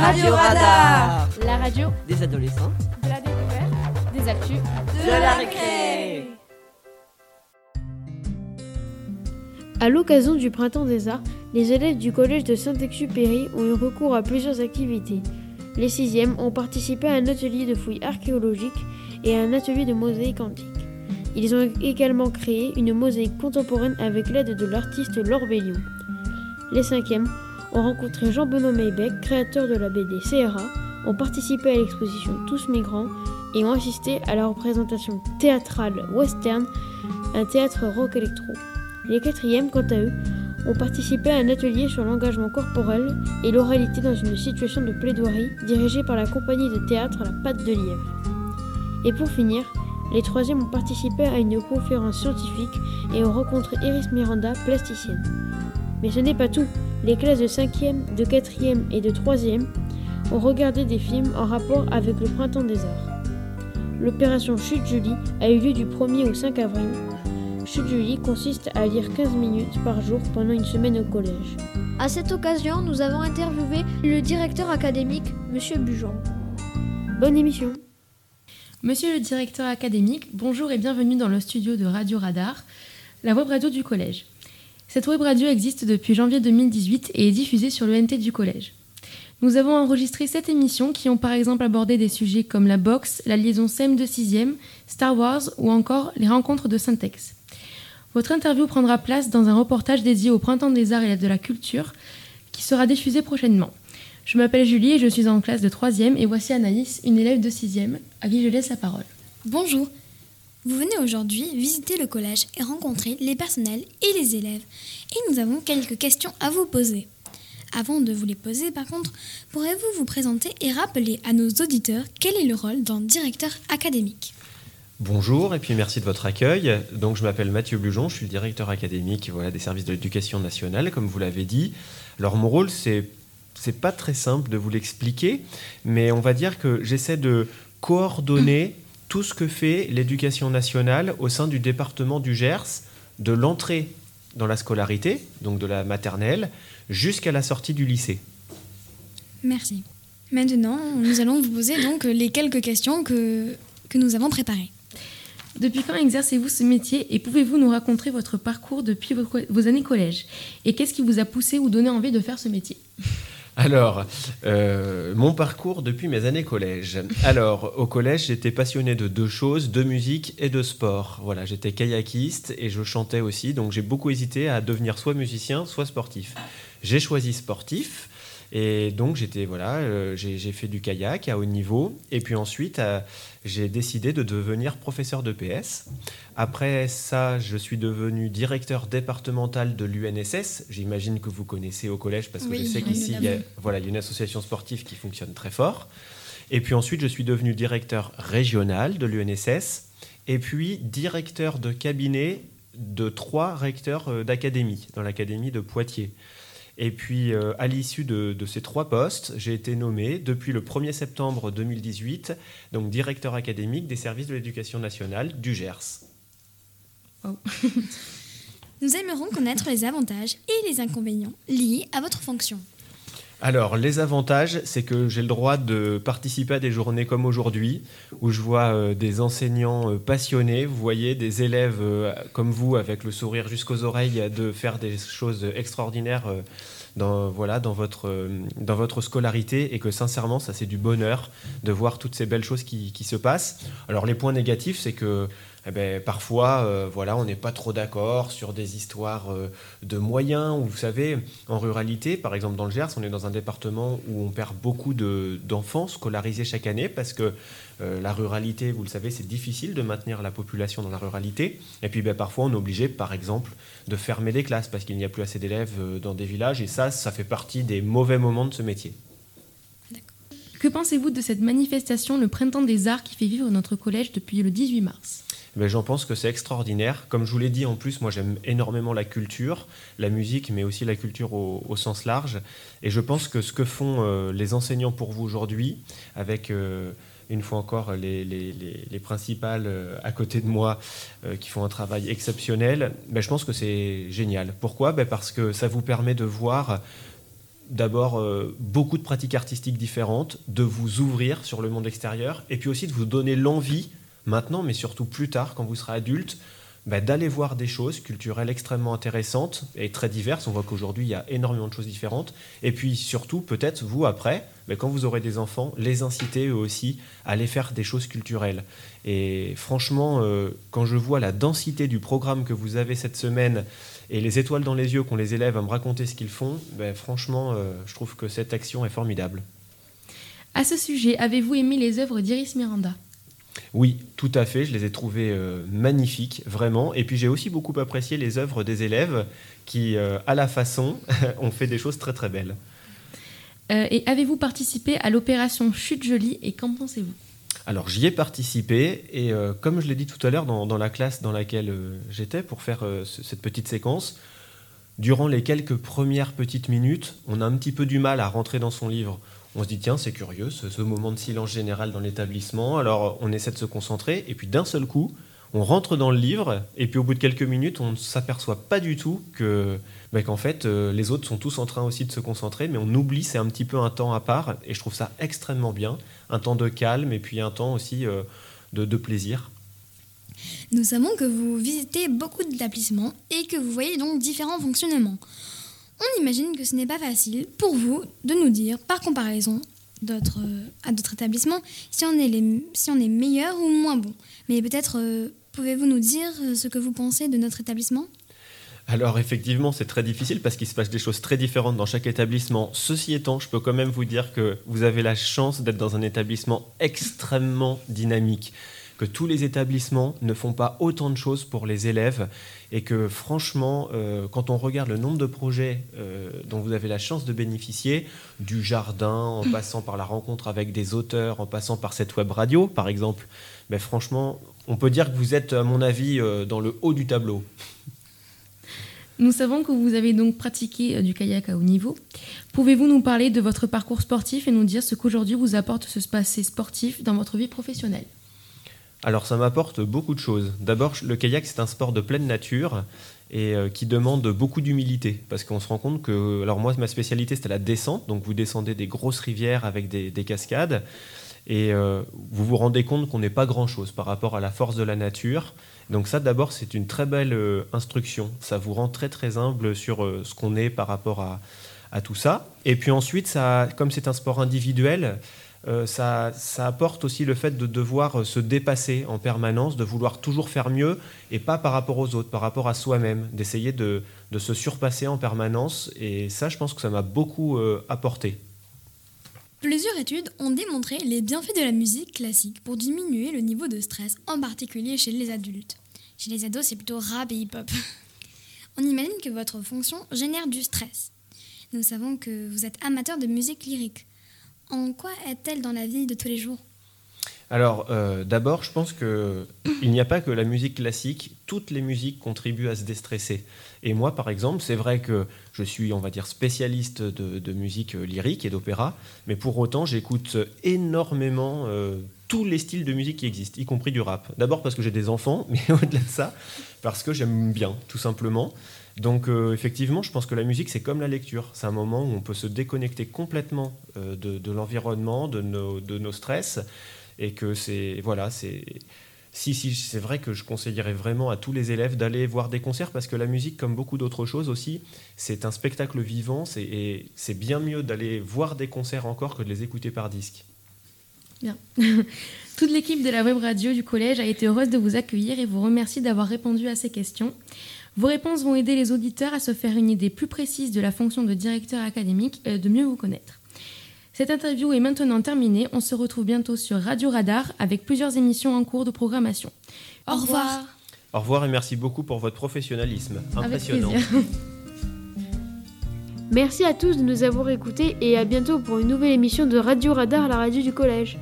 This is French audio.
Radio Radar La radio Des adolescents. de la découverte, des actus, de la récré. À l'occasion du Printemps des Arts, les élèves du collège de Saint-Exupéry ont eu recours à plusieurs activités. Les sixièmes ont participé à un atelier de fouilles archéologiques et à un atelier de mosaïque antique. Ils ont également créé une mosaïque contemporaine avec l'aide de l'artiste Laure Bellion. Les cinquièmes ont rencontré Jean-Benoît Maybec, créateur de la BD CRA, ont participé à l'exposition Tous Migrants et ont assisté à la représentation théâtrale western, un théâtre rock électro. Les quatrièmes, quant à eux, ont participé à un atelier sur l'engagement corporel et l'oralité dans une situation de plaidoirie dirigée par la compagnie de théâtre La Patte de Lièvre. Et pour finir, les troisièmes ont participé à une conférence scientifique et ont rencontré Iris Miranda, plasticienne. Mais ce n'est pas tout. Les classes de 5e, de 4e et de 3e ont regardé des films en rapport avec le Printemps des Arts. L'opération Chute Julie a eu lieu du 1er au 5 avril. Chute Julie consiste à lire 15 minutes par jour pendant une semaine au collège. À cette occasion, nous avons interviewé le directeur académique, Monsieur Bujon. Bonne émission Monsieur le directeur académique, bonjour et bienvenue dans le studio de Radio Radar, la web radio du collège. Cette web radio existe depuis janvier 2018 et est diffusée sur le NT du collège. Nous avons enregistré sept émissions qui ont par exemple abordé des sujets comme la boxe, la liaison SEM de 6e, Star Wars ou encore les rencontres de Syntex. Votre interview prendra place dans un reportage dédié au Printemps des Arts et de la Culture qui sera diffusé prochainement. Je m'appelle Julie et je suis en classe de 3e et voici Anaïs, une élève de 6e, à qui je laisse la parole. Bonjour. Vous venez aujourd'hui visiter le collège et rencontrer les personnels et les élèves. Et nous avons quelques questions à vous poser. Avant de vous les poser, par contre, pourrez-vous vous présenter et rappeler à nos auditeurs quel est le rôle d'un directeur académique Bonjour et puis merci de votre accueil. Donc je m'appelle Mathieu Blujon, je suis le directeur académique des services de l'éducation nationale, comme vous l'avez dit. Alors mon rôle, c'est c'est pas très simple de vous l'expliquer, mais on va dire que j'essaie de coordonner tout ce que fait l'éducation nationale au sein du département du Gers, de l'entrée dans la scolarité, donc de la maternelle, jusqu'à la sortie du lycée. Merci. Maintenant, nous allons vous poser donc les quelques questions que, que nous avons préparées. Depuis quand exercez-vous ce métier et pouvez-vous nous raconter votre parcours depuis vos, vos années collège? Et qu'est-ce qui vous a poussé ou donné envie de faire ce métier? Alors, euh, mon parcours depuis mes années collège. Alors, au collège, j'étais passionné de deux choses, de musique et de sport. Voilà, j'étais kayakiste et je chantais aussi, donc j'ai beaucoup hésité à devenir soit musicien, soit sportif. J'ai choisi sportif. Et donc j'étais voilà, euh, j'ai fait du kayak à haut niveau et puis ensuite euh, j'ai décidé de devenir professeur de PS. Après ça, je suis devenu directeur départemental de l'UNSS. J'imagine que vous connaissez au collège parce que Oui, je sais qu'ici il y, a, voilà, il y a une association sportive qui fonctionne très fort. Et puis ensuite, je suis devenu directeur régional de l'UNSS et puis directeur de cabinet de trois recteurs euh, d'académie dans l'académie de Poitiers. Et puis, euh, à l'issue de, ces trois postes, j'ai été nommé depuis le 1er septembre 2018, donc directeur académique des services de l'éducation nationale du Gers. Nous aimerons connaître les avantages et les inconvénients liés à votre fonction. Alors, les avantages, c'est que j'ai le droit de participer à des journées comme aujourd'hui, où je vois euh, des enseignants euh, passionnés, vous voyez, des élèves euh, comme vous, avec le sourire jusqu'aux oreilles, de faire des choses extraordinaires dans, voilà, dans, votre, dans votre scolarité, et que sincèrement, ça c'est du bonheur de voir toutes ces belles choses qui se passent. Alors, les points négatifs, c'est que eh ben, parfois, euh, voilà, on n'est pas trop d'accord sur des histoires euh, de moyens. Ou vous savez, en ruralité, par exemple dans le Gers, on est dans un département où on perd beaucoup de- d'enfants scolarisés chaque année parce que euh, la ruralité, vous le savez, c'est difficile de maintenir la population dans la ruralité. Et puis ben, parfois, on est obligé, par exemple, de fermer des classes parce qu'il n'y a plus assez d'élèves dans des villages. Et ça, ça fait partie des mauvais moments de ce métier. Que pensez-vous de cette manifestation, le Printemps des Arts, qui fait vivre notre collège depuis le 18 mars? J'en pense que c'est extraordinaire. Comme je vous l'ai dit, en plus, moi j'aime énormément la culture, la musique, mais aussi la culture au, sens large. Et je pense que ce que font euh, les enseignants pour vous aujourd'hui, avec euh, une fois encore les, les- les- les principales euh, à côté de moi qui font un travail exceptionnel, ben, je pense que c'est génial. Pourquoi? Ben, Parce que ça vous permet de voir d'abord beaucoup de pratiques artistiques différentes, de vous ouvrir sur le monde extérieur, et puis aussi de vous donner l'envie, maintenant, mais surtout plus tard, quand vous serez adulte, bah, d'aller voir des choses culturelles extrêmement intéressantes et très diverses. On voit qu'aujourd'hui, il y a énormément de choses différentes. Et puis surtout, peut-être, vous, après, bah, quand vous aurez des enfants, les inciter eux aussi à aller faire des choses culturelles. Et franchement, euh, quand je vois la densité du programme que vous avez cette semaine et les étoiles dans les yeux qu'ont les élèves à me raconter ce qu'ils font, bah, franchement, euh, je trouve que cette action est formidable. À ce sujet, avez-vous aimé les œuvres d'Iris Miranda? Oui, tout à fait. Je les ai trouvées euh, magnifiques, vraiment. Et puis j'ai aussi beaucoup apprécié les œuvres des élèves qui, euh, à la façon, ont fait des choses très très belles. Euh, et avez-vous participé à l'opération Chute Jolie et qu'en pensez-vous? Alors j'y ai participé et comme je l'ai dit tout à l'heure dans, dans, la classe dans laquelle j'étais pour faire cette petite séquence, durant les quelques premières petites minutes, on a un petit peu du mal à rentrer dans son livre on se dit tiens c'est curieux ce, moment de silence général dans l'établissement. Alors on essaie de se concentrer et puis d'un seul coup on rentre dans le livre et puis au bout de quelques minutes on ne s'aperçoit pas du tout que bah, qu'en fait euh, les autres sont tous en train aussi de se concentrer mais on oublie c'est un petit peu un temps à part et je trouve ça extrêmement bien. Un temps de calme et puis un temps aussi euh, de, de plaisir. Nous savons que vous visitez beaucoup d'établissements et que vous voyez donc différents fonctionnements. On imagine que ce n'est pas facile pour vous de nous dire, par comparaison euh, à d'autres établissements, si on, est si on est meilleur ou moins bon. Mais peut-être euh, pouvez-vous nous dire euh, ce que vous pensez de notre établissement? Alors effectivement, c'est très difficile parce qu'il se passe des choses très différentes dans chaque établissement. Ceci étant, je peux quand même vous dire que vous avez la chance d'être dans un établissement extrêmement dynamique que tous les établissements ne font pas autant de choses pour les élèves et que franchement, euh, quand on regarde le nombre de projets euh, dont vous avez la chance de bénéficier, du jardin, en passant par la rencontre avec des auteurs, en passant par cette web radio, par exemple, ben franchement, on peut dire que vous êtes, à mon avis, euh, dans le haut du tableau. Nous savons que vous avez donc pratiqué du kayak à haut niveau. Pouvez-vous nous parler de votre parcours sportif et nous dire ce qu'aujourd'hui vous apporte ce passé sportif dans votre vie professionnelle? Alors ça m'apporte beaucoup de choses. D'abord, le kayak, c'est un sport de pleine nature et euh, qui demande beaucoup d'humilité. Parce qu'on se rend compte que, alors moi, ma spécialité, c'était la descente. Donc vous descendez des grosses rivières avec des, cascades. Et euh, vous vous rendez compte qu'on n'est pas grand-chose par rapport à la force de la nature. Donc ça, d'abord, c'est une très belle euh, instruction. Ça vous rend très très humble sur ce qu'on est par rapport à, à, tout ça. Et puis ensuite, ça, comme c'est un sport individuel, euh, ça, apporte aussi le fait de devoir se dépasser en permanence, de vouloir toujours faire mieux, et pas par rapport aux autres, par rapport à soi-même, d'essayer de, se surpasser en permanence. Et ça, je pense que ça m'a beaucoup euh, apporté. Plusieurs études ont démontré les bienfaits de la musique classique pour diminuer le niveau de stress, en particulier chez les adultes. Chez les ados, c'est plutôt rap et hip-hop. On imagine que votre fonction génère du stress. Nous savons que vous êtes amateur de musique lyrique. En quoi est-elle dans la vie de tous les jours? Alors, euh, d'abord, je pense qu'il n'y a pas que la musique classique. Toutes les musiques contribuent à se déstresser. Et moi, par exemple, c'est vrai que je suis, on va dire, spécialiste de, musique lyrique et d'opéra, mais pour autant, j'écoute énormément euh, tous les styles de musique qui existent, y compris du rap. D'abord parce que j'ai des enfants, mais au-delà de ça, parce que j'aime bien, tout simplement. Donc euh, effectivement, je pense que la musique, c'est comme la lecture. C'est un moment où on peut se déconnecter complètement euh, de, l'environnement, de nos, de nos stress, et que c'est voilà, c'est si, si, c'est vrai que je conseillerais vraiment à tous les élèves d'aller voir des concerts parce que la musique, comme beaucoup d'autres choses aussi, c'est un spectacle vivant et c'est bien mieux d'aller voir des concerts encore que de les écouter par disque. Bien. Toute l'équipe de la web radio du collège a été heureuse de vous accueillir et vous remercie d'avoir répondu à ces questions. Vos réponses vont aider les auditeurs à se faire une idée plus précise de la fonction de directeur académique et de mieux vous connaître. Cette interview est maintenant terminée. On se retrouve bientôt sur Radio Radar avec plusieurs émissions en cours de programmation. Au, revoir. Au revoir et merci beaucoup pour votre professionnalisme. Impressionnant. Merci à tous de nous avoir écoutés et à bientôt pour une nouvelle émission de Radio Radar, la radio du collège.